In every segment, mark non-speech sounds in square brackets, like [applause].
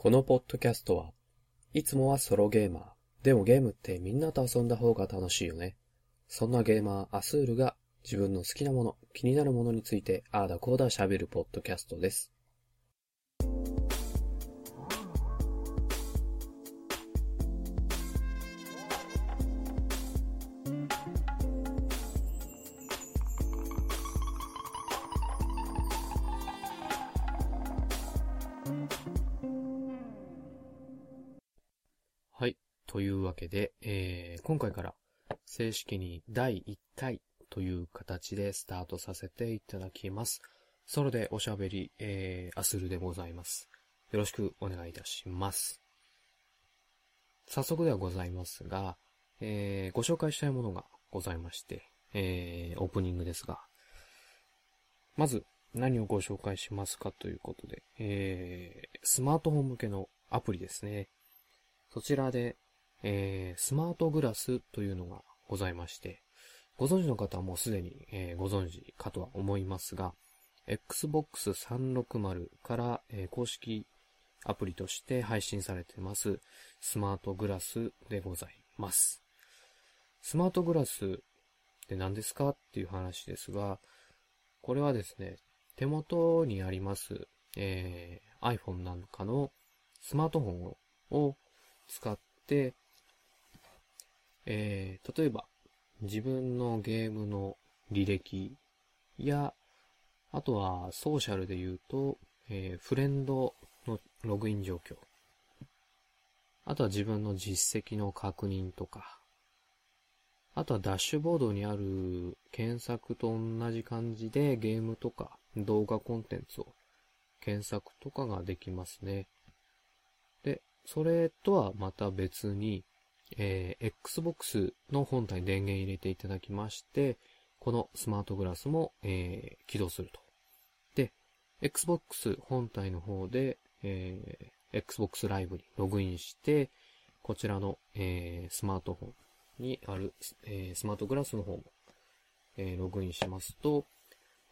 このポッドキャストは、いつもはソロゲーマー。でもゲームってみんなと遊んだ方が楽しいよね。そんなゲーマー、アスールが自分の好きなもの、気になるものについて、ああだこうだ喋るポッドキャストです。今回から正式に第1回という形でスタートさせていただきます。ソロでおしゃべり、えー、アスルでございます。よろしくお願いいたします。早速ではございますが、えー、ご紹介したいものがございまして、えー、オープニングですが、まず何をご紹介しますかということで、えー、スマートフォン向けのアプリですね。そちらで、えー、スマートグラスというのがございまして、ご存知の方はもうすでに、えーご存知かとは思いますが、Xbox 360から、えー公式アプリとして配信されてます、スマートグラスでございます。スマートグラスって何ですかっていう話ですが、これはですね、手元にあります、えー iPhone なんかのスマートフォンをを使って、えー例えば自分のゲームの履歴や、あとはソーシャルで言うと、えーフレンドのログイン状況。あとは自分の実績の確認とか、あとはダッシュボードにある検索と同じ感じでゲームとか動画コンテンツを検索とかができますね。で、それとはまた別に、えー Xbox の本体に電源入れていただきまして、このスマートグラスも、えー起動すると。で、Xbox 本体の方で、えー Xbox ライブにログインして、こちらの、えースマートフォンにある、えースマートグラスの方も、えーログインしますと、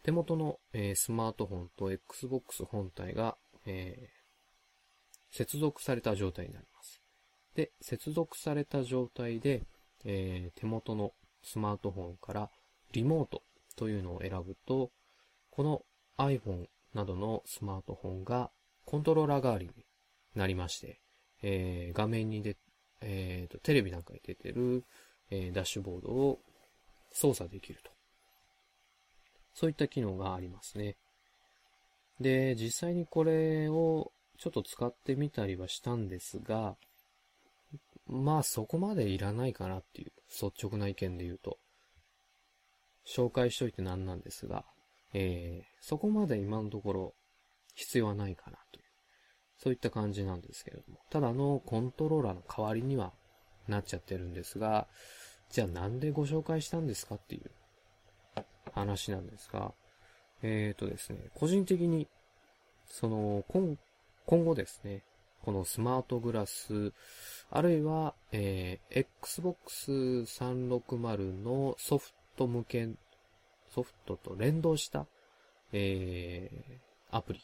手元の、えースマートフォンと Xbox 本体が、えー接続された状態になります。で、接続された状態で、えー手元のスマートフォンからリモートというのを選ぶと、この iPhone などのスマートフォンがコントローラー代わりになりまして、えー画面にで、えーと、テレビなんかに出てる、えーダッシュボードを操作できると。そういった機能がありますね。で、実際にこれをちょっと使ってみたりはしたんですが、まあそこまでいらないかなっていう率直な意見で言うと、紹介しといてなんなんですが、えー、そこまで今のところ必要はないかなという、そういった感じなんですけれども、ただあのコントローラーの代わりにはなっちゃってるんですが、じゃあなんでご紹介したんですかっていう話なんですが、えーとですね、個人的に、その、今、今後ですね、このスマートグラス、あるいは、えー Xbox 360のソフト向け、ソフトと連動した、えーアプリ、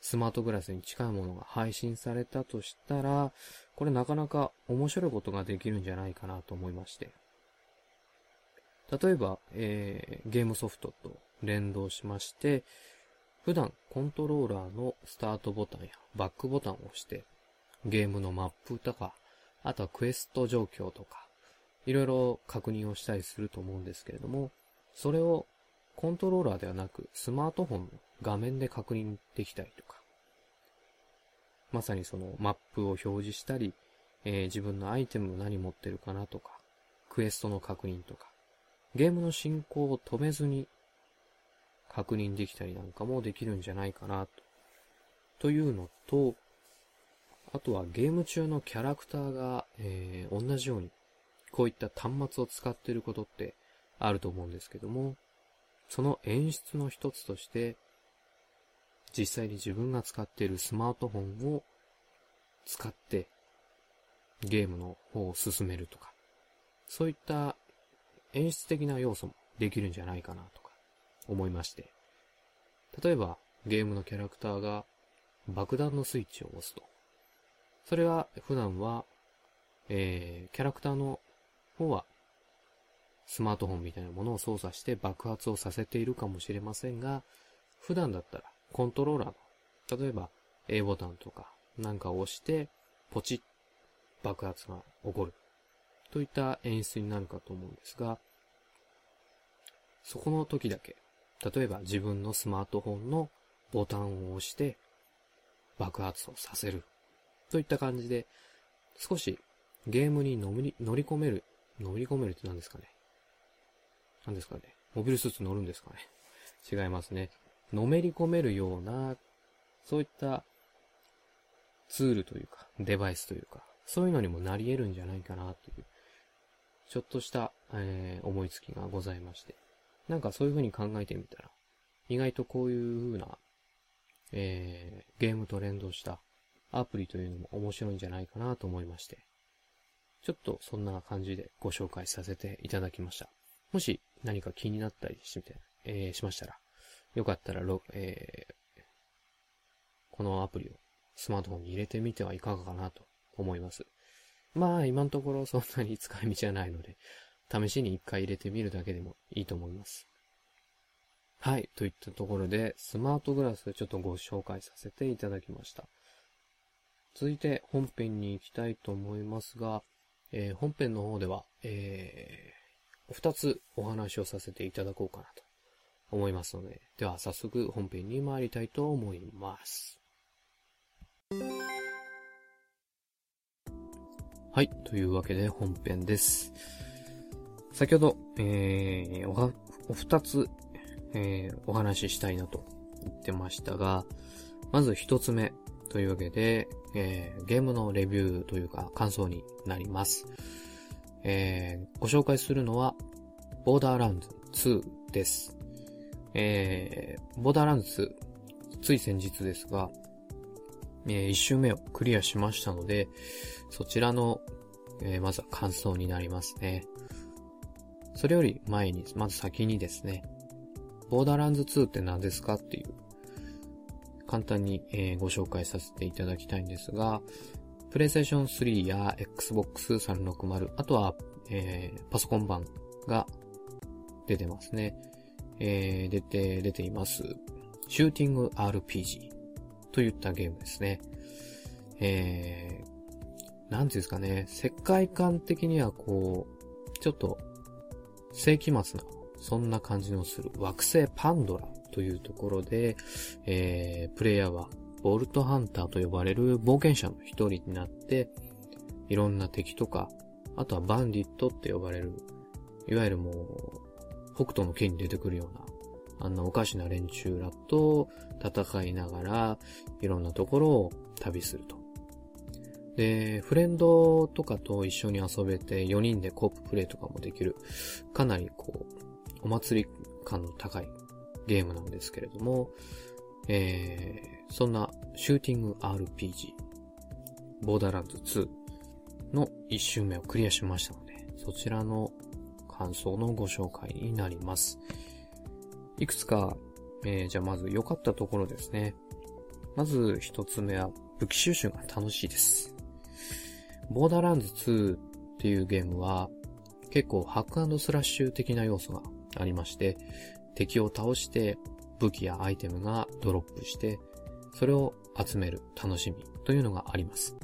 スマートグラスに近いものが配信されたとしたら、これなかなか面白いことができるんじゃないかなと思いまして。例えば、えーゲームソフトと連動しまして、普段コントローラーのスタートボタンやバックボタンを押して、ゲームのマップとか、あとはクエスト状況とか、いろいろ確認をしたりすると思うんですけれども、それをコントローラーではなくスマートフォンの画面で確認できたりとか、まさにそのマップを表示したり、えー自分のアイテム何持ってるかなとか、クエストの確認とか、ゲームの進行を止めずに確認できたりなんかもできるんじゃないかなと。というのと、あとはゲーム中のキャラクターが、えー同じようにこういった端末を使っていることってあると思うんですけども、その演出の一つとして、実際に自分が使っているスマートフォンを使ってゲームの方を進めるとか、そういった演出的な要素もできるんじゃないかなと思いまして。例えば、ゲームのキャラクターが爆弾のスイッチを押すと。それは普段は、えー、キャラクターの方はスマートフォンみたいなものを操作して爆発をさせているかもしれませんが、普段だったらコントローラーの、例えば A ボタンとかなんかを押して、ポチッ爆発が起こる。といった演出になるかと思うんですが、そこの時だけ、例えば自分のスマートフォンのボタンを押して爆発をさせる。といった感じで、少しゲームに乗り乗り込める、乗り込めるって何ですかね何ですかねモビルスーツ乗るんですかね違いますね。のめり込めるような、そういったツールというか、デバイスというか、そういうのにもなり得るんじゃないかなという、ちょっとした、えー、思いつきがございまして。なんかそういう風に考えてみたら、意外とこういう風な、えー、ゲームと連動したアプリというのも面白いんじゃないかなと思いまして、ちょっとそんな感じでご紹介させていただきました。もし何か気になったりしてみて、えー、しましたら、よかったらえー、このアプリをスマートフォンに入れてみてはいかがかなと思います。まあ、今のところそんなに使い道じゃないので、試しに一回入れてみるだけでもいいと思います。はい。といったところで、スマートグラスちょっとご紹介させていただきました。続いて本編に行きたいと思いますが、えー、本編の方では、えー、二つお話をさせていただこうかなと思いますので、では早速本編に参りたいと思います。はい。というわけで本編です。先ほど、えー、おは、お二つ、えー、お話ししたいなと言ってましたが、まず一つ目というわけで、えー、ゲームのレビューというか感想になります。えー、ご紹介するのは、ボーダーランズ2です。えー、ボーダーランズ2、つい先日ですが、えー、一周目をクリアしましたので、そちらの、えー、まずは感想になりますね。それより前に、まず先にですね、ボーダーランズ2って何ですかっていう、簡単に、えー、ご紹介させていただきたいんですが、プレイステーション3や Xbox 360、あとは、えー、パソコン版が出てますね。えー、出て、出ています。シューティング RPG といったゲームですね。えー、なんていうんですかね、世界観的にはこう、ちょっと、世紀末な、そんな感じのする惑星パンドラというところで、えー、プレイヤーは、ボルトハンターと呼ばれる冒険者の一人になって、いろんな敵とか、あとはバンディットって呼ばれる、いわゆるもう、北斗の剣に出てくるような、あんなおかしな連中らと戦いながら、いろんなところを旅すると。で、フレンドとかと一緒に遊べて4人でコーププレイとかもできる、かなりこう、お祭り感の高いゲームなんですけれども、えー、そんなシューティング RPG、ボーダーランド2の1周目をクリアしましたので、そちらの感想のご紹介になります。いくつか、えー、じゃあまず良かったところですね。まず一つ目は武器収集が楽しいです。ボーダーランズ2っていうゲームは結構ハックスラッシュ的な要素がありまして、敵を倒して武器やアイテムがドロップして、それを集める楽しみというのがあります。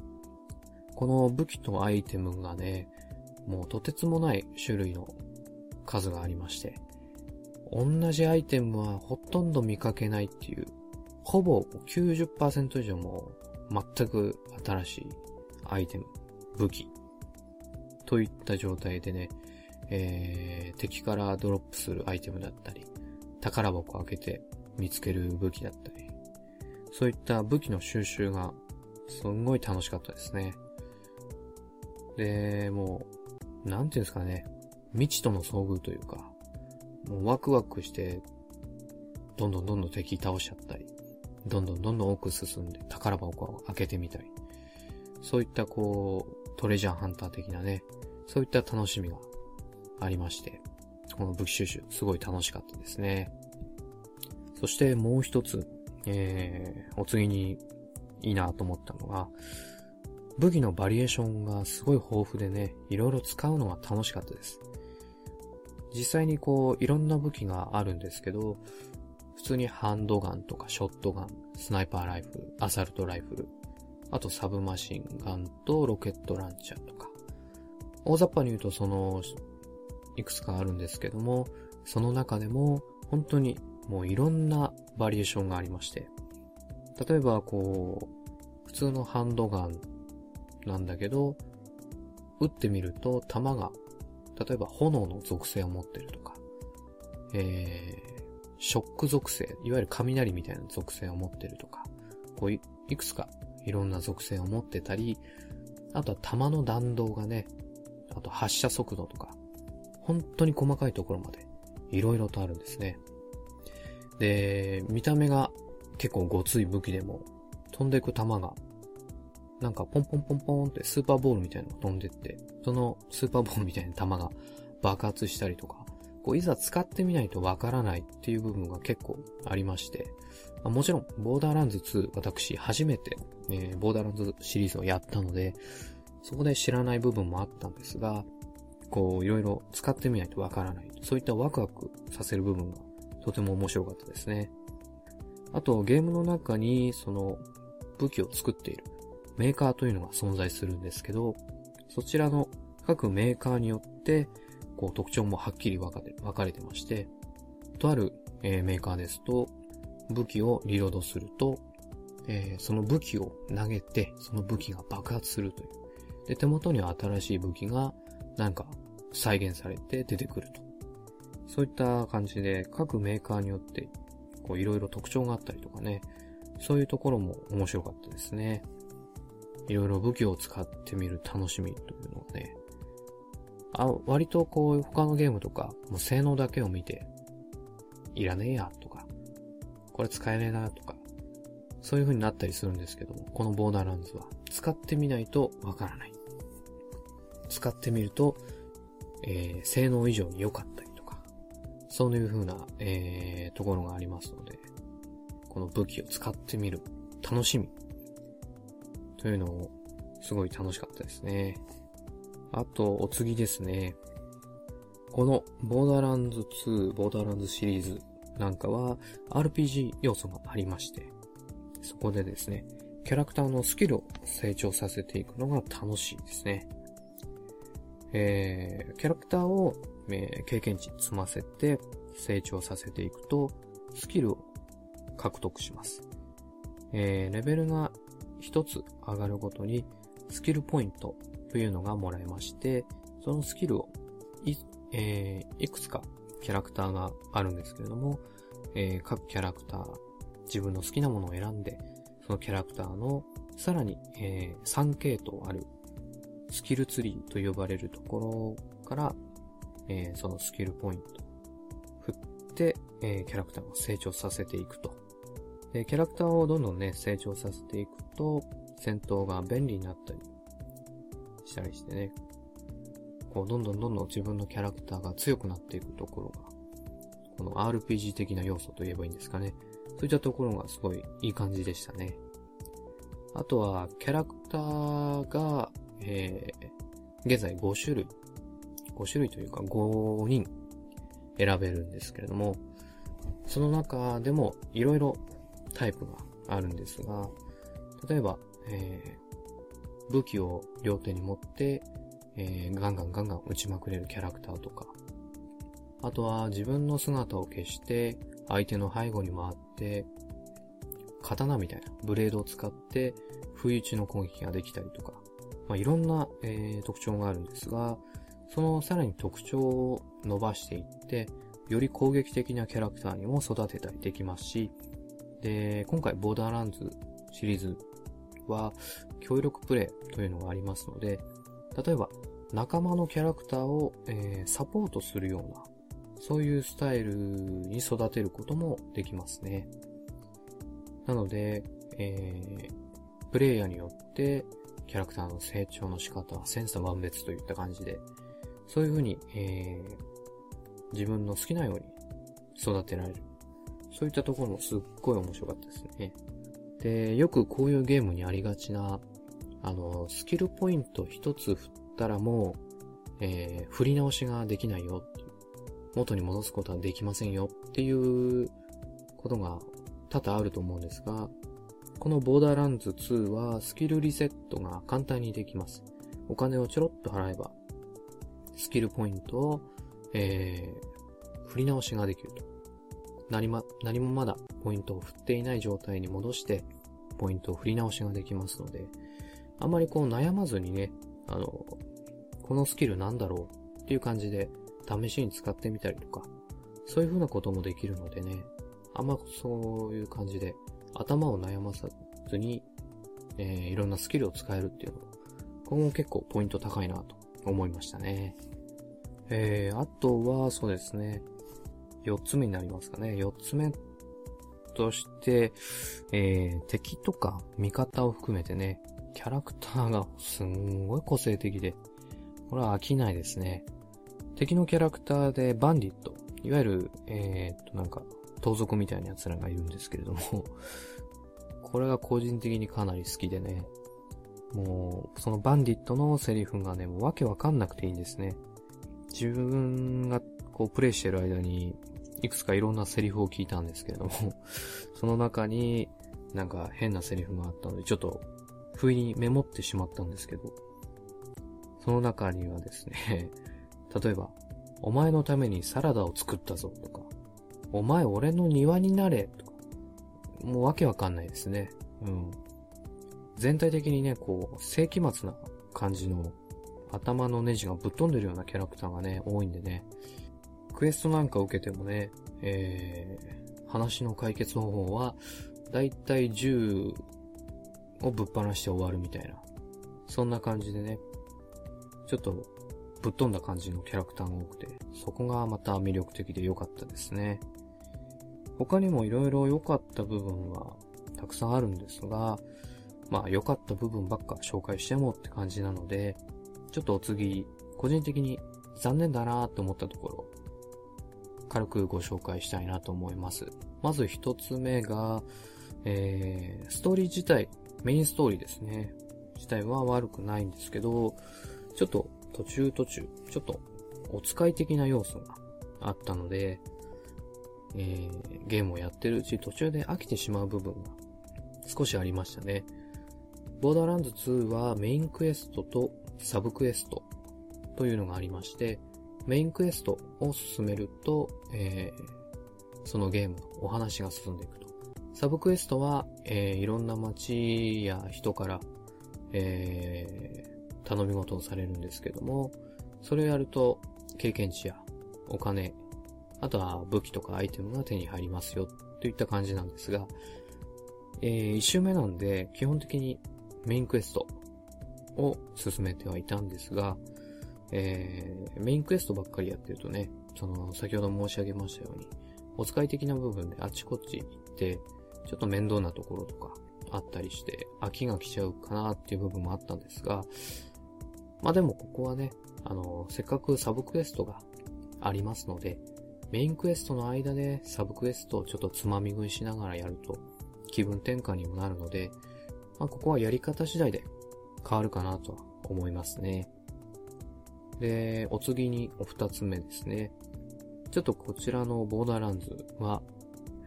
この武器とアイテムがね、もうとてつもない種類の数がありまして、同じアイテムはほとんど見かけないっていう、ほぼ90%以上も全く新しいアイテム、武器、といった状態でね、えー、敵からドロップするアイテムだったり、宝箱を開けて見つける武器だったり、そういった武器の収集がすんごい楽しかったですね。で、もう、なんていうんですかね、未知との遭遇というか、もうワクワクして、どんどんどんどん敵倒しちゃったり、どんどんどんどん奥進んで宝箱を開けてみたり、そういったこう、トレジャーハンター的なね、そういった楽しみがありまして、この武器収集、すごい楽しかったですね。そしてもう一つ、えー、お次にいいなと思ったのが、武器のバリエーションがすごい豊富でね、いろいろ使うのは楽しかったです。実際にこう、いろんな武器があるんですけど、普通にハンドガンとかショットガン、スナイパーライフル、アサルトライフル、あとサブマシンガンとロケットランチャーとか。大雑把に言うとその、いくつかあるんですけども、その中でも本当にもういろんなバリエーションがありまして。例えばこう、普通のハンドガンなんだけど、撃ってみると弾が、例えば炎の属性を持ってるとか、えー、ショック属性、いわゆる雷みたいな属性を持ってるとか、こういくつかいろんな属性を持ってたり、あとは弾の弾道がね、あと発射速度とか、本当に細かいところまで色々とあるんですね。で、見た目が結構ごつい武器でも飛んでいく弾がなんかポンポンポンポンってスーパーボールみたいなのが飛んでって、そのスーパーボールみたいな弾が爆発したりとか、こういざ使ってみないとわからないっていう部分が結構ありまして、もちろん、ボーダーランズ2、私、初めて、えー、ボーダーランズシリーズをやったので、そこで知らない部分もあったんですが、こう、いろいろ使ってみないとわからない。そういったワクワクさせる部分がとても面白かったですね。あと、ゲームの中に、その、武器を作っているメーカーというのが存在するんですけど、そちらの各メーカーによって、こう、特徴もはっきり分かれ分かれてまして、とある、えー、メーカーですと、武器をリロードすると、えー、その武器を投げて、その武器が爆発するという。で、手元には新しい武器が、なんか、再現されて出てくると。そういった感じで、各メーカーによって、こう、いろいろ特徴があったりとかね、そういうところも面白かったですね。いろいろ武器を使ってみる楽しみというのをね、あ、割とこう、他のゲームとか、もう性能だけを見て、いらねえや、とか、これ使えねえな、とか、そういう風になったりするんですけども、このボーダーランズは、使ってみないとわからない。使ってみると、えー、性能以上に良かったりとか、そういう風な、えー、ところがありますので、この武器を使ってみる楽しみというのを、すごい楽しかったですね。あと、お次ですね。この、ボーダーランズ2、ボーダーランズシリーズなんかは、RPG 要素がありまして、そこでですね、キャラクターのスキルを成長させていくのが楽しいですね。えー、キャラクターを、えー、経験値積ませて成長させていくと、スキルを獲得します。えー、レベルが一つ上がるごとにスキルポイントというのがもらえまして、そのスキルをい、えー、いくつかキャラクターがあるんですけれども、えー、各キャラクター、自分の好きなものを選んで、そのキャラクターのさらに、えー、3系統あるスキルツリーと呼ばれるところから、えー、そのスキルポイント振って、え、キャラクターを成長させていくと。で、キャラクターをどんどんね、成長させていくと、戦闘が便利になったりしたりしてね、こう、どんどんどんどん自分のキャラクターが強くなっていくところが、この RPG 的な要素と言えばいいんですかね。そういったところがすごいいい感じでしたね。あとは、キャラクターが、えー、現在5種類、5種類というか5人選べるんですけれども、その中でも色々タイプがあるんですが、例えば、えー、武器を両手に持って、えー、ガンガンガンガン撃ちまくれるキャラクターとか、あとは自分の姿を消して、相手の背後に回って、刀みたいなブレードを使って不意打ちの攻撃ができたりとか、まあ、いろんな、えー、特徴があるんですが、そのさらに特徴を伸ばしていって、より攻撃的なキャラクターにも育てたりできますし、で、今回ボーダーランズシリーズは協力プレイというのがありますので、例えば仲間のキャラクターを、えー、サポートするような、そういうスタイルに育てることもできますね。なので、えー、プレイヤーによってキャラクターの成長の仕方は千差万別といった感じで、そういうふうに、えー、自分の好きなように育てられる。そういったところもすっごい面白かったですね。で、よくこういうゲームにありがちな、あの、スキルポイント一つ振ったらもう、えー、振り直しができないよっていう。元に戻すことはできませんよっていうことが多々あると思うんですが、このボーダーランズ2はスキルリセットが簡単にできます。お金をちょろっと払えば、スキルポイントを、えー、振り直しができると。何も、何もまだポイントを振っていない状態に戻して、ポイントを振り直しができますので、あんまりこう悩まずにね、あの、このスキルなんだろうっていう感じで試しに使ってみたりとか、そういう風なこともできるのでね、あんまそういう感じで頭を悩まさずに、えー、いろんなスキルを使えるっていうのここも結構ポイント高いなと思いましたね。えー、あとはそうですね、4つ目になりますかね。4つ目として、えー、敵とか味方を含めてね、キャラクターがすんごい個性的で、これは飽きないですね。敵のキャラクターでバンディット、いわゆる、えー、っと、なんか、盗賊みたいな奴らがいるんですけれども。これが個人的にかなり好きでね、もう、そのバンディットのセリフがね、もうわけわかんなくていいんですね。自分がこうプレイしてる間に、いくつかいろんなセリフを聞いたんですけれども。その中になんか変なセリフがあったので、ちょっと不意にメモってしまったんですけど、その中にはですね [laughs] 例えば、お前のためにサラダを作ったぞとか、お前俺の庭になれとか、もうわけわかんないですね。うん。全体的にね、こう、世紀末な感じの頭のネジがぶっ飛んでるようなキャラクターがね、多いんでね。クエストなんか受けてもね、えー、話の解決方法は、だいたい銃をぶっ放して終わるみたいな。そんな感じでね、ちょっとぶっ飛んだ感じのキャラクターが多くて、そこがまた魅力的で良かったですね。他にも色々良かった部分はたくさんあるんですが、まあ良かった部分ばっか紹介してもって感じなので、ちょっとお次、個人的に残念だなと思ったところ、軽くご紹介したいなと思います。まず一つ目が、えー、ストーリー自体、メインストーリーですね。自体は悪くないんですけど、ちょっと途中途中、ちょっとお使い的な要素があったので、えー、ゲームをやってるうち途中で飽きてしまう部分が少しありましたね。ボーダーランズ2はメインクエストとサブクエストというのがありまして、メインクエストを進めると、えー、そのゲームのお話が進んでいく。サブクエストは、えー、いろんな街や人から、えー、頼み事をされるんですけども、それをやると経験値やお金、あとは武器とかアイテムが手に入りますよといった感じなんですが、えー、一周目なんで基本的にメインクエストを進めてはいたんですが、えー、メインクエストばっかりやってるとね、その、先ほど申し上げましたように、お使い的な部分であちこち行って、ちょっと面倒なところとかあったりして、飽きが来ちゃうかなっていう部分もあったんですが、まあでもここはね、あの、せっかくサブクエストがありますので、メインクエストの間でサブクエストをちょっとつまみ食いしながらやると気分転換にもなるので、まあここはやり方次第で変わるかなとは思いますね。で、お次にお二つ目ですね。ちょっとこちらのボーダーランズは、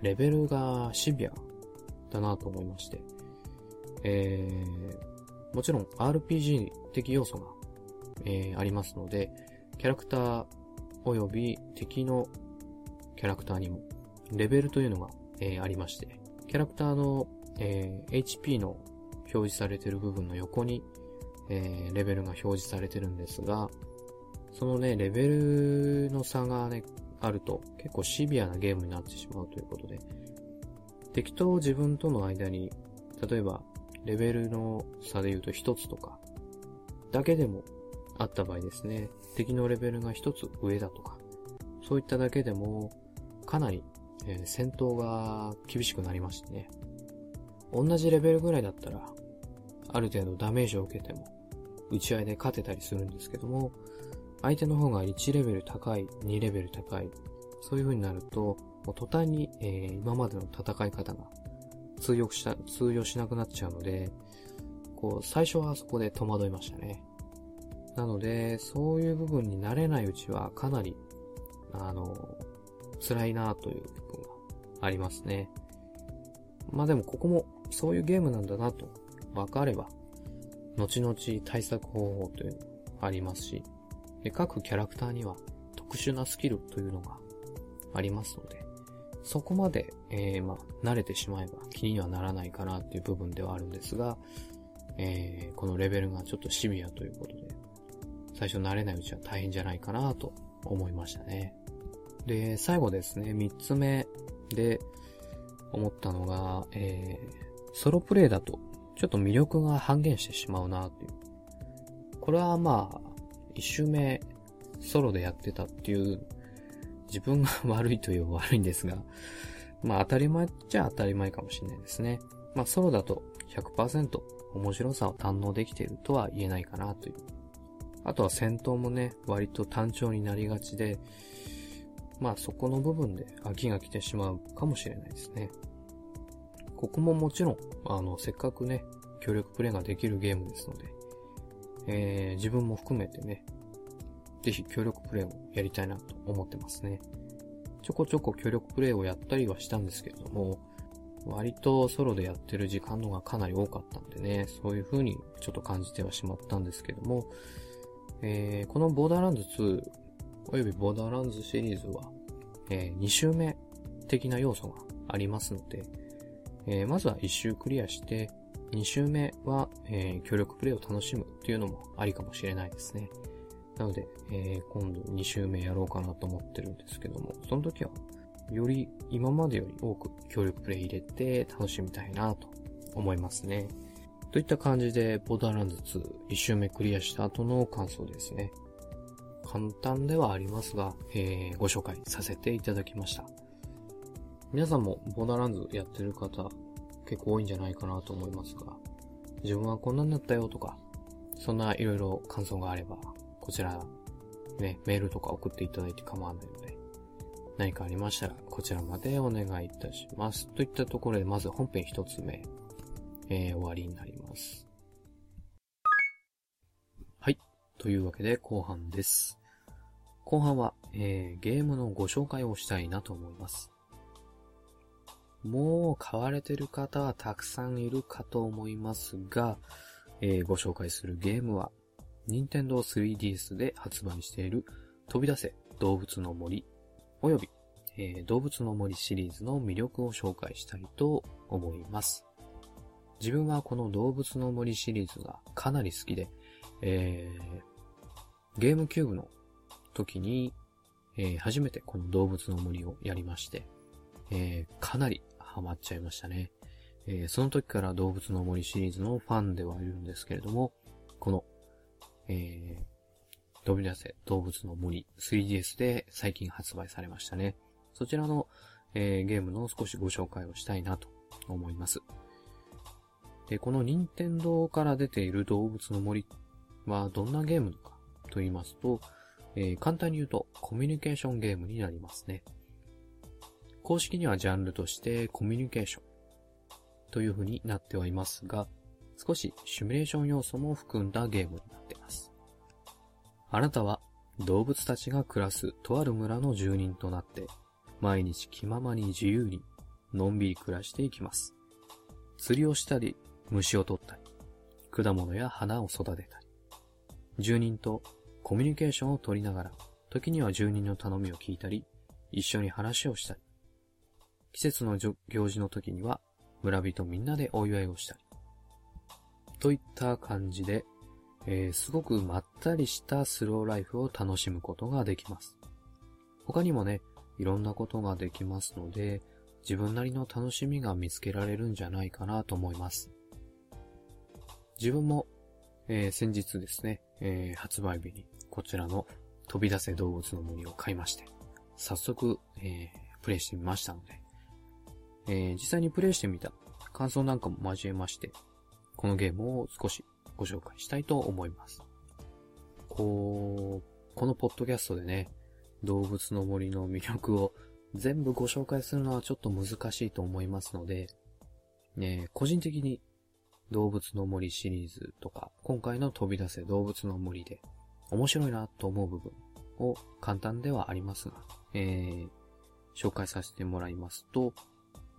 レベルがシビアだなと思いまして。えー、もちろん RPG 的要素が、えー、ありますので、キャラクター及び敵のキャラクターにもレベルというのが、えー、ありまして、キャラクターの、えー、HP の表示されている部分の横に、えー、レベルが表示されてるんですが、そのね、レベルの差がね、あると結構シビアなゲームになってしまうということで、敵と自分との間に、例えば、レベルの差で言うと1つとか、だけでもあった場合ですね、敵のレベルが1つ上だとか、そういっただけでも、かなり、えー、戦闘が厳しくなりましてね。同じレベルぐらいだったら、ある程度ダメージを受けても、打ち合いで勝てたりするんですけども、相手の方が1レベル高い、2レベル高い、そういう風になると、もう途端に、えー、今までの戦い方が通用した、通用しなくなっちゃうので、こう、最初はそこで戸惑いましたね。なので、そういう部分に慣れないうちはかなり、あの、辛いなという部分がありますね。まあでもここもそういうゲームなんだなと分かれば、後々対策方法というのもありますし、で各キャラクターには特殊なスキルというのがありますので、そこまで、えー、まあ、慣れてしまえば気にはならないかなっていう部分ではあるんですが、えー、このレベルがちょっとシビアということで、最初慣れないうちは大変じゃないかなと思いましたね。で、最後ですね、三つ目で思ったのが、えー、ソロプレイだとちょっと魅力が半減してしまうなっていう。これはまあ、一周目ソロでやってたっていう自分が悪いという悪いんですが、[laughs] まあ当たり前っちゃ当たり前かもしれないですね。まあソロだと100%面白さを堪能できているとは言えないかなという。あとは戦闘もね、割と単調になりがちで、まあそこの部分で飽きが来てしまうかもしれないですね。ここももちろん、あの、せっかくね、協力プレイができるゲームですので、えー、自分も含めてね、ぜひ協力プレイをやりたいなと思ってますね。ちょこちょこ協力プレイをやったりはしたんですけれども、割とソロでやってる時間のがかなり多かったんでね、そういう風にちょっと感じてはしまったんですけども、えー、このボーダーランズ2、およびボーダーランズシリーズは、えー、2周目的な要素がありますので、えー、まずは1周クリアして、2周目は、えー、協力プレイを楽しむっていうのもありかもしれないですね。なので、えー、今度2周目やろうかなと思ってるんですけども、その時は、より今までより多く協力プレイ入れて楽しみたいなと思いますね。といった感じで、ボーダーランズ2、1周目クリアした後の感想ですね。簡単ではありますが、えー、ご紹介させていただきました。皆さんもボーダーランズやってる方結構多いんじゃないかなと思いますが、自分はこんなになったよとか、そんないろいろ感想があれば、こちら、ね、メールとか送っていただいて構わないので、何かありましたら、こちらまでお願いいたします。といったところで、まず本編一つ目、えー、終わりになります。はい。というわけで、後半です。後半は、えー、ゲームのご紹介をしたいなと思います。もう買われてる方はたくさんいるかと思いますが、えー、ご紹介するゲームは、任天堂 3DS で発売している飛び出せ動物の森および、えー、動物の森シリーズの魅力を紹介したいと思います。自分はこの動物の森シリーズがかなり好きで、えー、ゲームキューブの時に、えー、初めてこの動物の森をやりまして、えー、かなりハマっちゃいましたね。えー、その時から動物の森シリーズのファンではいるんですけれども、このえー、飛び出せ動物の森 3DS で最近発売されましたね。そちらの、えー、ゲームの少しご紹介をしたいなと思います。で、この任天堂から出ている動物の森はどんなゲームかと言いますと、えー、簡単に言うとコミュニケーションゲームになりますね。公式にはジャンルとしてコミュニケーションという風になってはいますが、少しシミュレーション要素も含んだゲームになっています。あなたは動物たちが暮らすとある村の住人となって、毎日気ままに自由にのんびり暮らしていきます。釣りをしたり、虫を取ったり、果物や花を育てたり、住人とコミュニケーションを取りながら、時には住人の頼みを聞いたり、一緒に話をしたり、季節の行事の時には村人みんなでお祝いをしたり、といった感じで、えー、すごくまったりしたスローライフを楽しむことができます。他にもね、いろんなことができますので、自分なりの楽しみが見つけられるんじゃないかなと思います。自分も、えー、先日ですね、えー、発売日にこちらの飛び出せ動物の森を買いまして、早速、えー、プレイしてみましたので、え、実際にプレイしてみた感想なんかも交えまして、このゲームを少しご紹介したいと思います。こう、このポッドキャストでね、動物の森の魅力を全部ご紹介するのはちょっと難しいと思いますので、ね、個人的に動物の森シリーズとか、今回の飛び出せ動物の森で面白いなと思う部分を簡単ではありますが、えー、紹介させてもらいますと、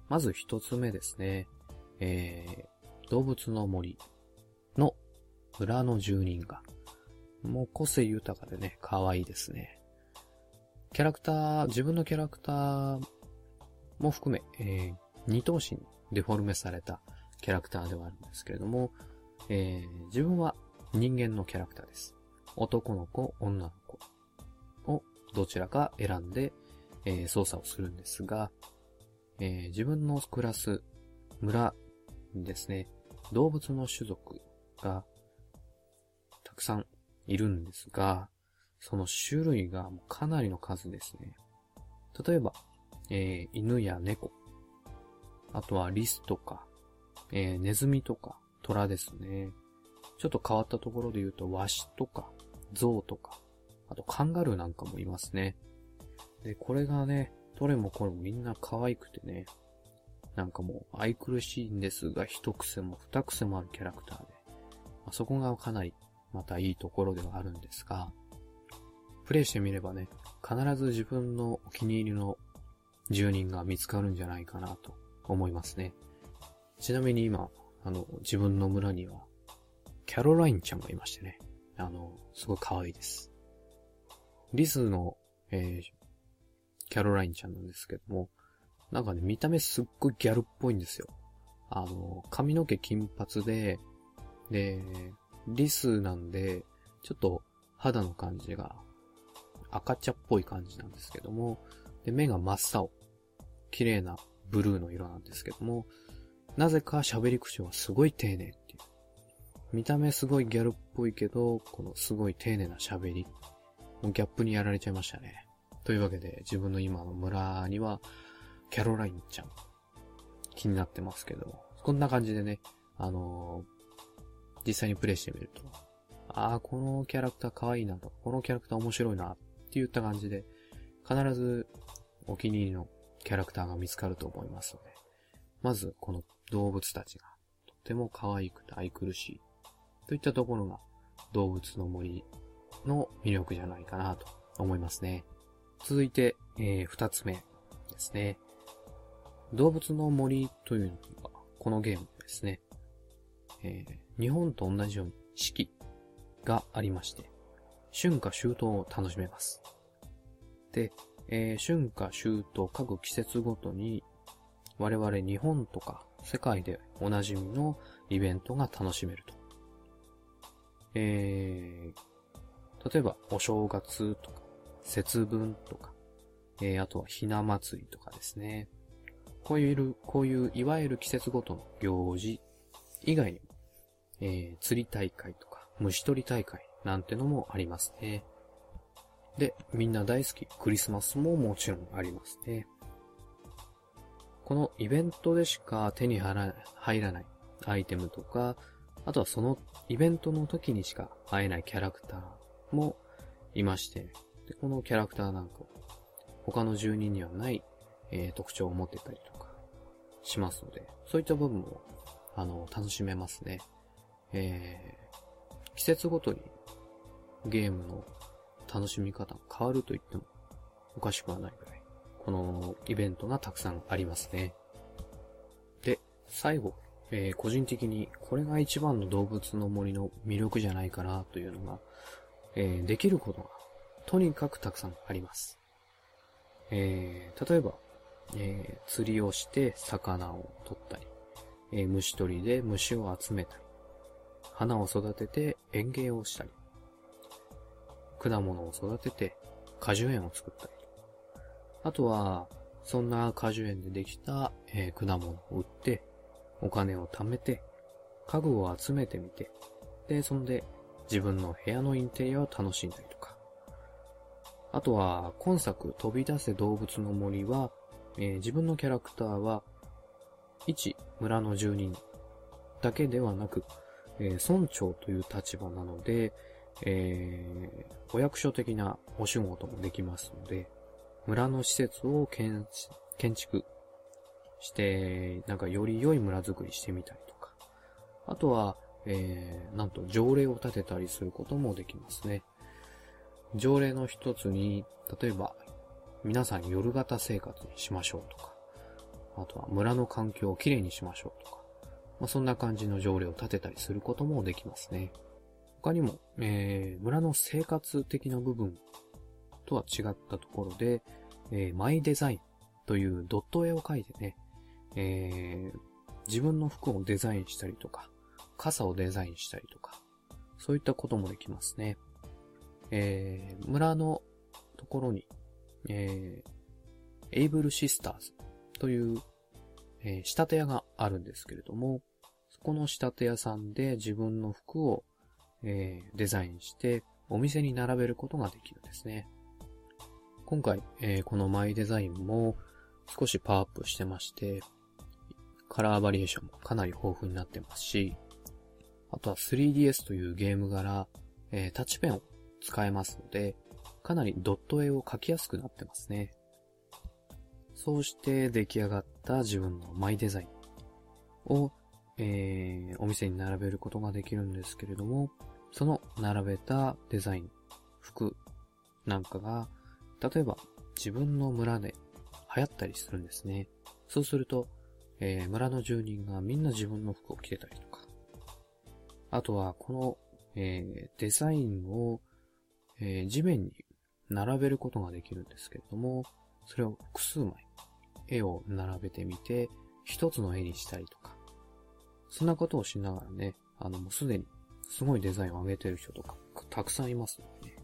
まず一つ目ですね。えー、動物の森の村の住人が、もう個性豊かでね、可愛いですね。キャラクター、自分のキャラクターも含め、えー、二頭身デフォルメされたキャラクターではあるんですけれども、えー、自分は人間のキャラクターです。男の子、女の子をどちらか選んで、えー、操作をするんですが、えー、自分の暮らす村ですね、動物の種族がたくさんいるんですが、その種類がかなりの数ですね。例えば、えー、犬や猫、あとはリスとか、えー、ネズミとか、虎ですね。ちょっと変わったところで言うと、ワシとか、ゾウとか、あとカンガルーなんかもいますね。で、これがね、どれもこれもみんな可愛くてね、なんかもう愛くるしいんですが、一癖も二癖もあるキャラクターで、まあ、そこがかなりまたいいところではあるんですが、プレイしてみればね、必ず自分のお気に入りの住人が見つかるんじゃないかなと思いますね。ちなみに今、あの、自分の村には、キャロラインちゃんがいましてね。あの、すごい可愛いです。リスの、えー、キャロラインちゃんなんですけども、なんかね、見た目すっごいギャルっぽいんですよ。あの、髪の毛金髪で、で、リスなんで、ちょっと肌の感じが赤茶っぽい感じなんですけども、で、目が真っ青。綺麗なブルーの色なんですけども、なぜか喋り口はすごい丁寧っていう。見た目すごいギャルっぽいけど、このすごい丁寧な喋り。ギャップにやられちゃいましたね。というわけで、自分の今の村には、キャロラインちゃん、気になってますけど、こんな感じでね、あのー、実際にプレイしてみると、ああ、このキャラクター可愛いなと、このキャラクター面白いなって言った感じで、必ずお気に入りのキャラクターが見つかると思いますので、まずこの動物たちがとても可愛くて愛くるしいといったところが動物の森の魅力じゃないかなと思いますね。続いて、えー、二つ目ですね。動物の森というのが、このゲームですね。えー、日本と同じように四季がありまして、春夏秋冬を楽しめます。で、えー、春夏秋冬各季節ごとに我々日本とか世界でおなじみのイベントが楽しめると。えー、例えばお正月とか節分とか、えー、あとはひな祭りとかですね。こういう、こういういわゆる季節ごとの行事以外にも、えー、釣り大会とか虫取り大会なんてのもありますね。で、みんな大好きクリスマスももちろんありますね。このイベントでしか手に入らないアイテムとか、あとはそのイベントの時にしか会えないキャラクターもいまして、で、このキャラクターなんか他の住人にはない、えー、特徴を持ってたりとしますので、そういった部分も、あの、楽しめますね。えー、季節ごとにゲームの楽しみ方が変わると言ってもおかしくはないぐらい、このイベントがたくさんありますね。で、最後、えー、個人的にこれが一番の動物の森の魅力じゃないかなというのが、えー、できることがとにかくたくさんあります。えー、例えば、えー、釣りをして魚を取ったり、えー、虫取りで虫を集めたり、花を育てて園芸をしたり、果物を育てて果樹園を作ったり、あとは、そんな果樹園でできた、えー、果物を売って、お金を貯めて、家具を集めてみて、で、そんで自分の部屋のインテリアを楽しんだりとか。あとは、今作飛び出せ動物の森は、えー、自分のキャラクターは、一村の住人だけではなく、えー、村長という立場なので、えー、お役所的なお仕事もできますので、村の施設を建築して、なんかより良い村づくりしてみたりとか、あとは、えー、なんと条例を立てたりすることもできますね。条例の一つに、例えば、皆さん夜型生活にしましょうとか、あとは村の環境をきれいにしましょうとか、まあ、そんな感じの条例を立てたりすることもできますね。他にも、えー、村の生活的な部分とは違ったところで、えー、マイデザインというドット絵を描いてね、えー、自分の服をデザインしたりとか、傘をデザインしたりとか、そういったこともできますね。えー、村のところに、えー、エイブルシスターズという、えー、仕立て屋があるんですけれども、そこの仕立て屋さんで自分の服を、えー、デザインしてお店に並べることができるんですね。今回、えー、このマイデザインも少しパワーアップしてまして、カラーバリエーションもかなり豊富になってますし、あとは 3DS というゲーム柄、えー、タッチペンを使えますので、かなりドット絵を描きやすくなってますね。そうして出来上がった自分のマイデザインを、えー、お店に並べることができるんですけれども、その並べたデザイン、服なんかが、例えば自分の村で流行ったりするんですね。そうすると、えー、村の住人がみんな自分の服を着てたりとか、あとは、この、えー、デザインを、えー、地面に並べることができるんですけれども、それを複数枚、絵を並べてみて、一つの絵にしたりとか、そんなことをしながらね、あの、もうすでにすごいデザインを上げてる人とか、たくさんいますのでね。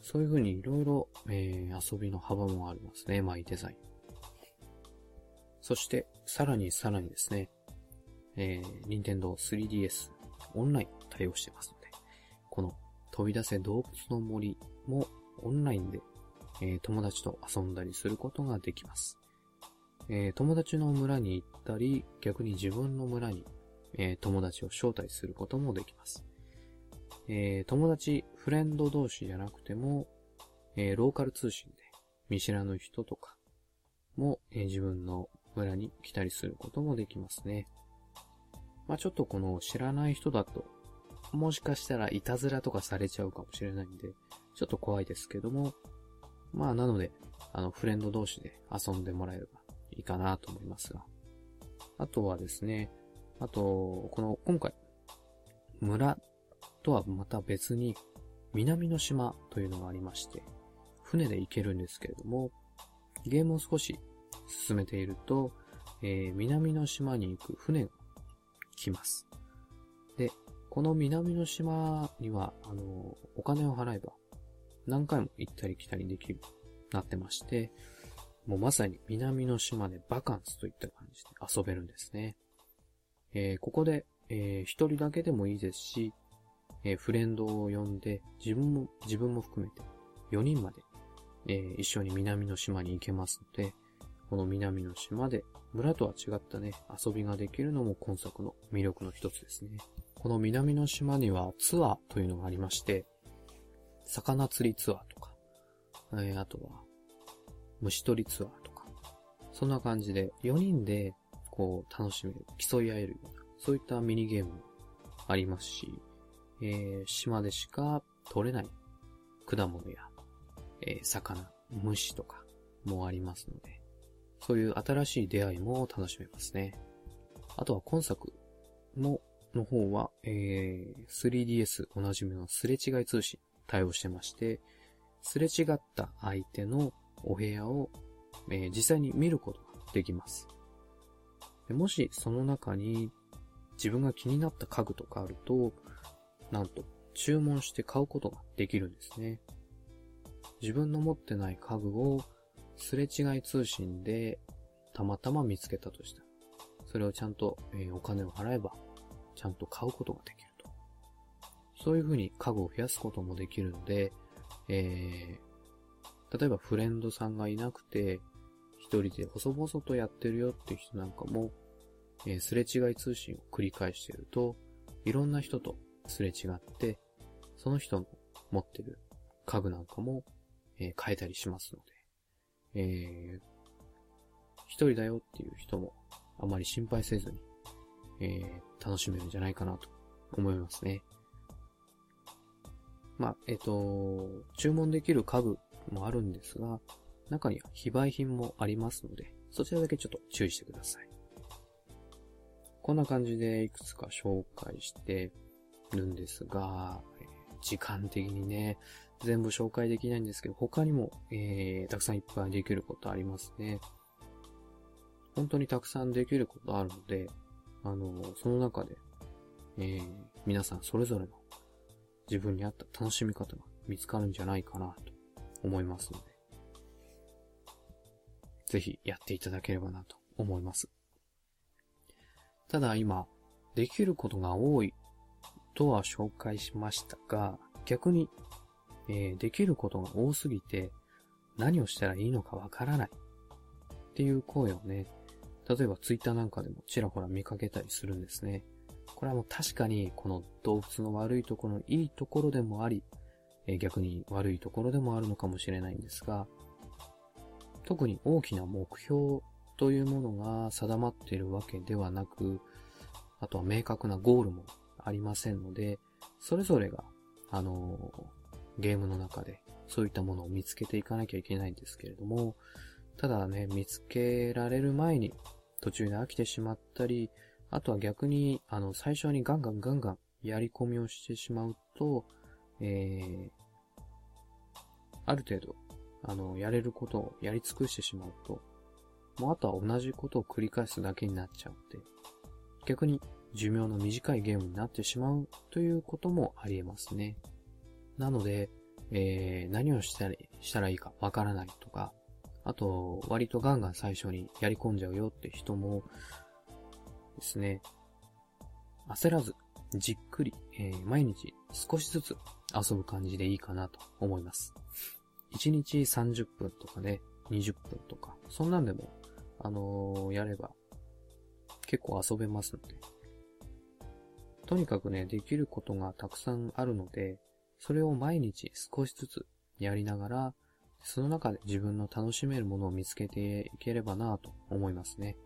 そういう風にいろいろ、えー、遊びの幅もありますね、マイデザイン。そして、さらにさらにですね、えー、Nintendo 3DS オンライン対応してますので、この飛び出せ動物の森もオンラインで、えー、友達と遊んだりすることができます。えー、友達の村に行ったり、逆に自分の村に、えー、友達を招待することもできます。え友達、フレンド同士じゃなくても、えローカル通信で見知らぬ人とかも、え自分の村に来たりすることもできますね。まあちょっとこの知らない人だと、もしかしたらいたずらとかされちゃうかもしれないんで、ちょっと怖いですけども、まあなので、あの、フレンド同士で遊んでもらえればいいかなと思いますが。あとはですね、あと、この、今回、村とはまた別に、南の島というのがありまして、船で行けるんですけれども、ゲームを少し進めていると、えー、南の島に行く船が来ます。で、この南の島には、あの、お金を払えば、何回も行ったり来たりできる、なってまして、もうまさに南の島でバカンスといった感じで遊べるんですね。えー、ここで、えー、一人だけでもいいですし、えー、フレンドを呼んで、自分も、自分も含めて、4人まで、えー、一緒に南の島に行けますので、この南の島で村とは違ったね、遊びができるのも今作の魅力の一つですね。この南の島にはツアーというのがありまして、魚釣りツアーとか、えー、あとは虫取りツアーとか、そんな感じで4人でこう楽しめる、競い合えるような、そういったミニゲームもありますし、えー、島でしか取れない果物や、えー、魚、虫とかもありますので、そういう新しい出会いも楽しめますね。あとは今作の、の方は、えー、3DS おなじみのすれ違い通信対応してまして、すれ違った相手のお部屋を、えー、実際に見ることができます。でもしその中に自分が気になった家具とかあると、なんと注文して買うことができるんですね。自分の持ってない家具をすれ違い通信でたまたま見つけたとしたら、それをちゃんと、えー、お金を払えば、ちゃんと買うことができる。そういうふうに家具を増やすこともできるので、えー、例えばフレンドさんがいなくて、一人で細々とやってるよっていう人なんかも、えー、すれ違い通信を繰り返してると、いろんな人とすれ違って、その人の持ってる家具なんかも、えー、変えたりしますので、えー、一人だよっていう人もあまり心配せずに、えー、楽しめるんじゃないかなと思いますね。まあ、えっ、と、注文できる家具もあるんですが、中には非売品もありますので、そちらだけちょっと注意してください。こんな感じでいくつか紹介してるんですが、時間的にね、全部紹介できないんですけど、他にも、えー、たくさんいっぱいできることありますね。本当にたくさんできることあるので、あの、その中で、えー、皆さんそれぞれの自分に合った楽しみ方が見つかるんじゃないかなと思いますので、ぜひやっていただければなと思います。ただ今、できることが多いとは紹介しましたが、逆に、えー、できることが多すぎて何をしたらいいのかわからないっていう声をね、例えばツイッターなんかでもちらほら見かけたりするんですね。これはもう確かにこの動物の悪いところのいいところでもあり、え、逆に悪いところでもあるのかもしれないんですが、特に大きな目標というものが定まっているわけではなく、あとは明確なゴールもありませんので、それぞれが、あのー、ゲームの中でそういったものを見つけていかなきゃいけないんですけれども、ただね、見つけられる前に途中で飽きてしまったり、あとは逆に、あの、最初にガンガンガンガンやり込みをしてしまうと、えー、ある程度、あの、やれることをやり尽くしてしまうと、もうあとは同じことを繰り返すだけになっちゃうので、逆に寿命の短いゲームになってしまうということもあり得ますね。なので、えー、何をしたらしたらいいかわからないとか、あと、割とガンガン最初にやり込んじゃうよって人もですね、焦らず、じっくり、えー、毎日少しずつ遊ぶ感じでいいかなと思います。1日30分とかね、20分とか、そんなんでも、あのー、やれば結構遊べますので。とにかくね、できることがたくさんあるので、それを毎日少しずつやりながら、その中で自分の楽しめるものを見つけていければなと思いますね。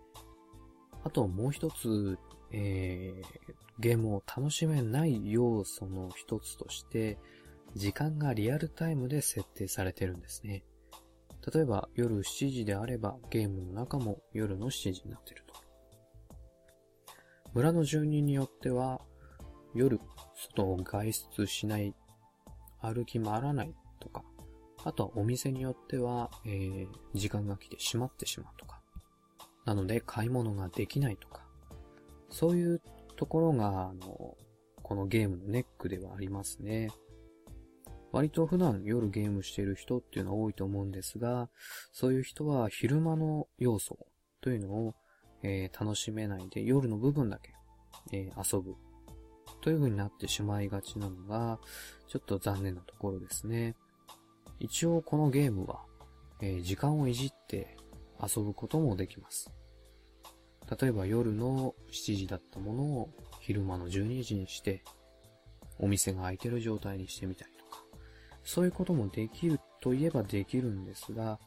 あともう一つ、えー、ゲームを楽しめない要素の一つとして、時間がリアルタイムで設定されてるんですね。例えば夜7時であればゲームの中も夜の7時になっていると。村の住人によっては夜外を外出しない、歩き回らないとか、あとはお店によっては、えー、時間が来て閉まってしまうとか。なので買い物ができないとか。そういうところが、あの、このゲームのネックではありますね。割と普段夜ゲームしている人っていうのは多いと思うんですが、そういう人は昼間の要素というのを、えー、楽しめないで夜の部分だけ、えー、遊ぶという風になってしまいがちなのが、ちょっと残念なところですね。一応このゲームは、えー、時間をいじって遊ぶこともできます。例えば夜の7時だったものを昼間の12時にして、お店が開いてる状態にしてみたりとか、そういうこともできるといえばできるんですが、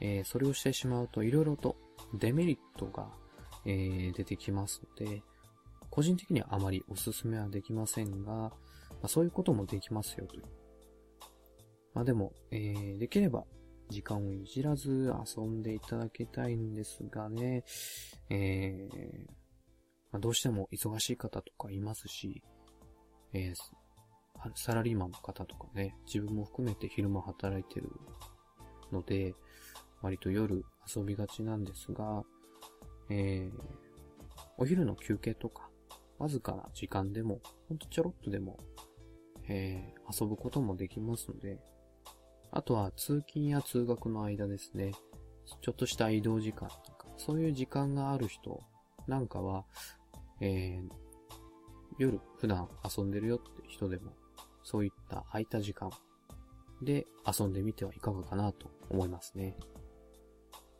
えー、それをしてしまうと色々とデメリットが、えー、出てきますので、個人的にはあまりおすすめはできませんが、まあ、そういうこともできますよというまあでも、えー、できれば時間をいじらず遊んでいただきたいんですがね、えー、まあ、どうしても忙しい方とかいますし、えー、サラリーマンの方とかね、自分も含めて昼間働いてるので、割と夜遊びがちなんですが、えー、お昼の休憩とか、わずかな時間でも、ほんとちょろっとでも、えー、遊ぶこともできますので、あとは通勤や通学の間ですね。ちょっとした移動時間とか、そういう時間がある人なんかは、えー、夜普段遊んでるよって人でも、そういった空いた時間で遊んでみてはいかがかなと思いますね。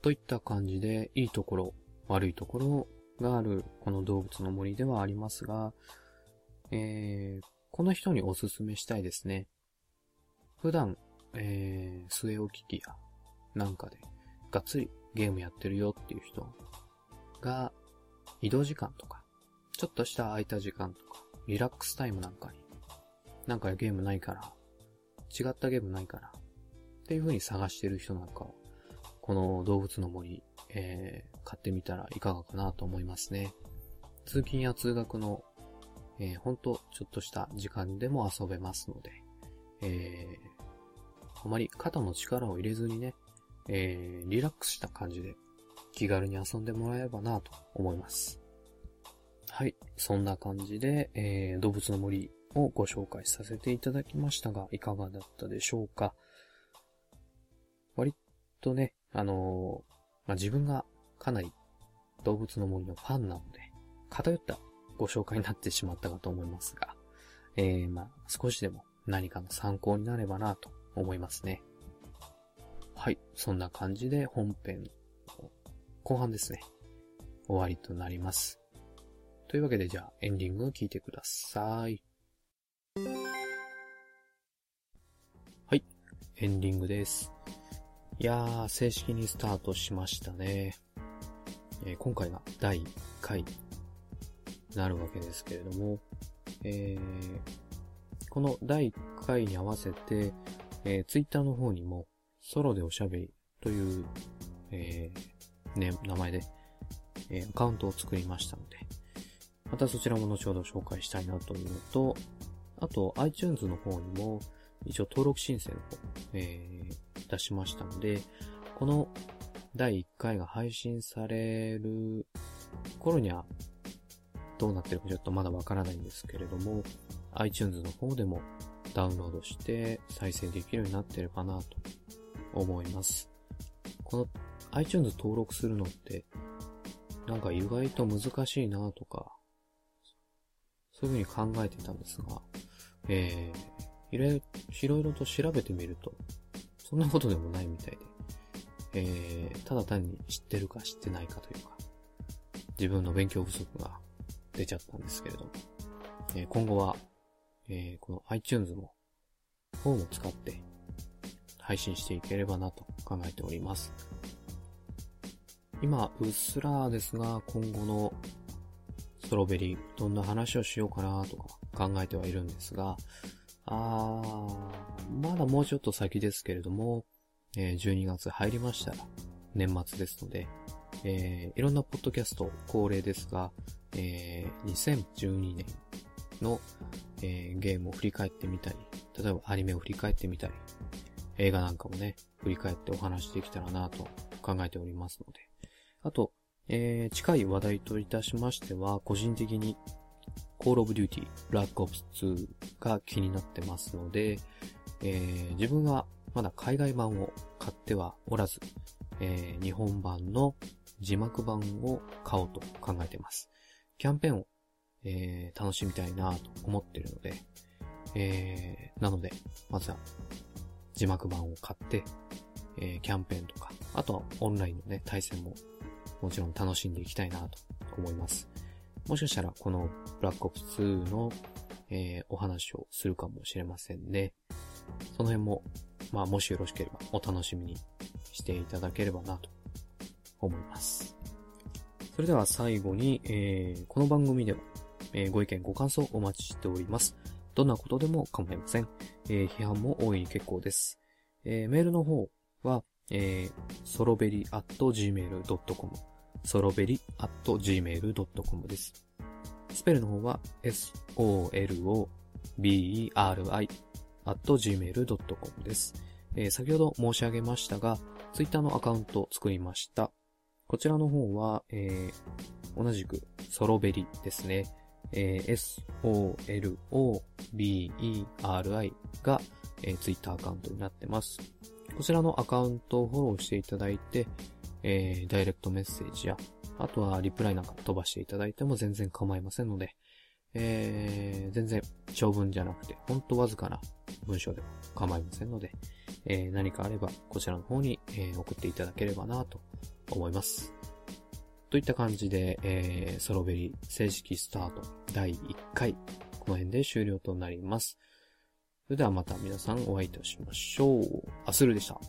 といった感じで、いいところ、悪いところがあるこの動物の森ではありますが、えー、この人におすすめしたいですね。普段えー、据え置き機やなんかでがっつりゲームやってるよっていう人が移動時間とかちょっとした空いた時間とか、リラックスタイムなんかに、なんかゲームないから、違ったゲームないかな、っていう風に探してる人なんかは、この動物の森、えー、買ってみたらいかがかなと思いますね。通勤や通学の、えー、ほんとちょっとした時間でも遊べますので、えー、あまり肩の力を入れずにね、えー、リラックスした感じで気軽に遊んでもらえればなと思います。はい。そんな感じで、えー、動物の森をご紹介させていただきましたが、いかがだったでしょうか？割とね、あのー、まあ、自分がかなり動物の森のファンなので、偏ったご紹介になってしまったかと思いますが、えー、まあ、少しでも何かの参考になればなと思いますね。はい。そんな感じで本編後半ですね。終わりとなります。というわけでじゃあエンディングを聞いてください。はい。エンディングです。いやー、正式にスタートしましたね。えー、今回が第1回になるわけですけれども、えー、この第1回に合わせて、えー、ツイッターの方にもソロでおしゃべりという、えー、ね、名前で、えー、アカウントを作りましたので、またそちらも後ほど紹介したいなというのと、あと iTunes の方にも一応登録申請の方、えー、出しましたので、この第1回が配信される頃にはどうなってるかちょっとまだわからないんですけれども、iTunes の方でもダウンロードして再生できるようになってればなと思います。この iTunes 登録するのって、なんか意外と難しいなとか、そういう風に考えてたんですが、えー、いろいろ、いろと調べてみると、そんなことでもないみたいで、えー、ただ単に知ってるか知ってないかというか、自分の勉強不足が出ちゃったんですけれども、えー、今後は、えー、この iTunes の方も使って配信していければなと考えております。今、うっすらですが、今後のストロベリー、どんな話をしようかなとか考えてはいるんですが、あー、まだもうちょっと先ですけれども、えー、12月入りましたら、年末ですので、えー、いろんなポッドキャスト恒例ですが、えー、2012年の、えー、ゲームを振り返ってみたり、例えばアニメを振り返ってみたり、映画なんかもね、振り返ってお話できたらなと考えておりますので。あと、えー、近い話題といたしましては、個人的に Call of Duty Black Ops 2が気になってますので、えー、自分はまだ海外版を買ってはおらず、えー、日本版の字幕版を買おうと考えています。キャンペーンを、えー、楽しみたいなと思ってるので、えー、なので、まずは字幕版を買って、えー、キャンペーンとか、あとはオンラインのね、対戦ももちろん楽しんでいきたいなと思います。もしかしたらこのブラックオプス2の、えー、お話をするかもしれませんね。その辺も、まあもしよろしければお楽しみにしていただければなと思います。それでは最後に、えー、この番組では、えー、ご意見ご感想お待ちしております。どんなことでも構いません。えー、批判も大いに結構です。えー、メールの方は、えー、ソロベリ at gmail.com ソロベリ at gmail.com です。スペルの方は soloberi at gmail.com です。えー、先ほど申し上げましたが、ツイッターのアカウントを作りました。こちらの方は、えー、同じくソロベリですね。えー、soloberi が、えー、ツイッターアカウントになってます。こちらのアカウントをフォローしていただいて、えー、ダイレクトメッセージや、あとはリプライなんか飛ばしていただいても全然構いませんので、えー、全然長文じゃなくて、ほんとわずかな文章でも構いませんので、えー、何かあればこちらの方に、えー、送っていただければなと思います。といった感じで、えー、ソロベリー正式スタート第1回、この辺で終了となります。それではまた皆さんお会いいたしましょう。アスルでした。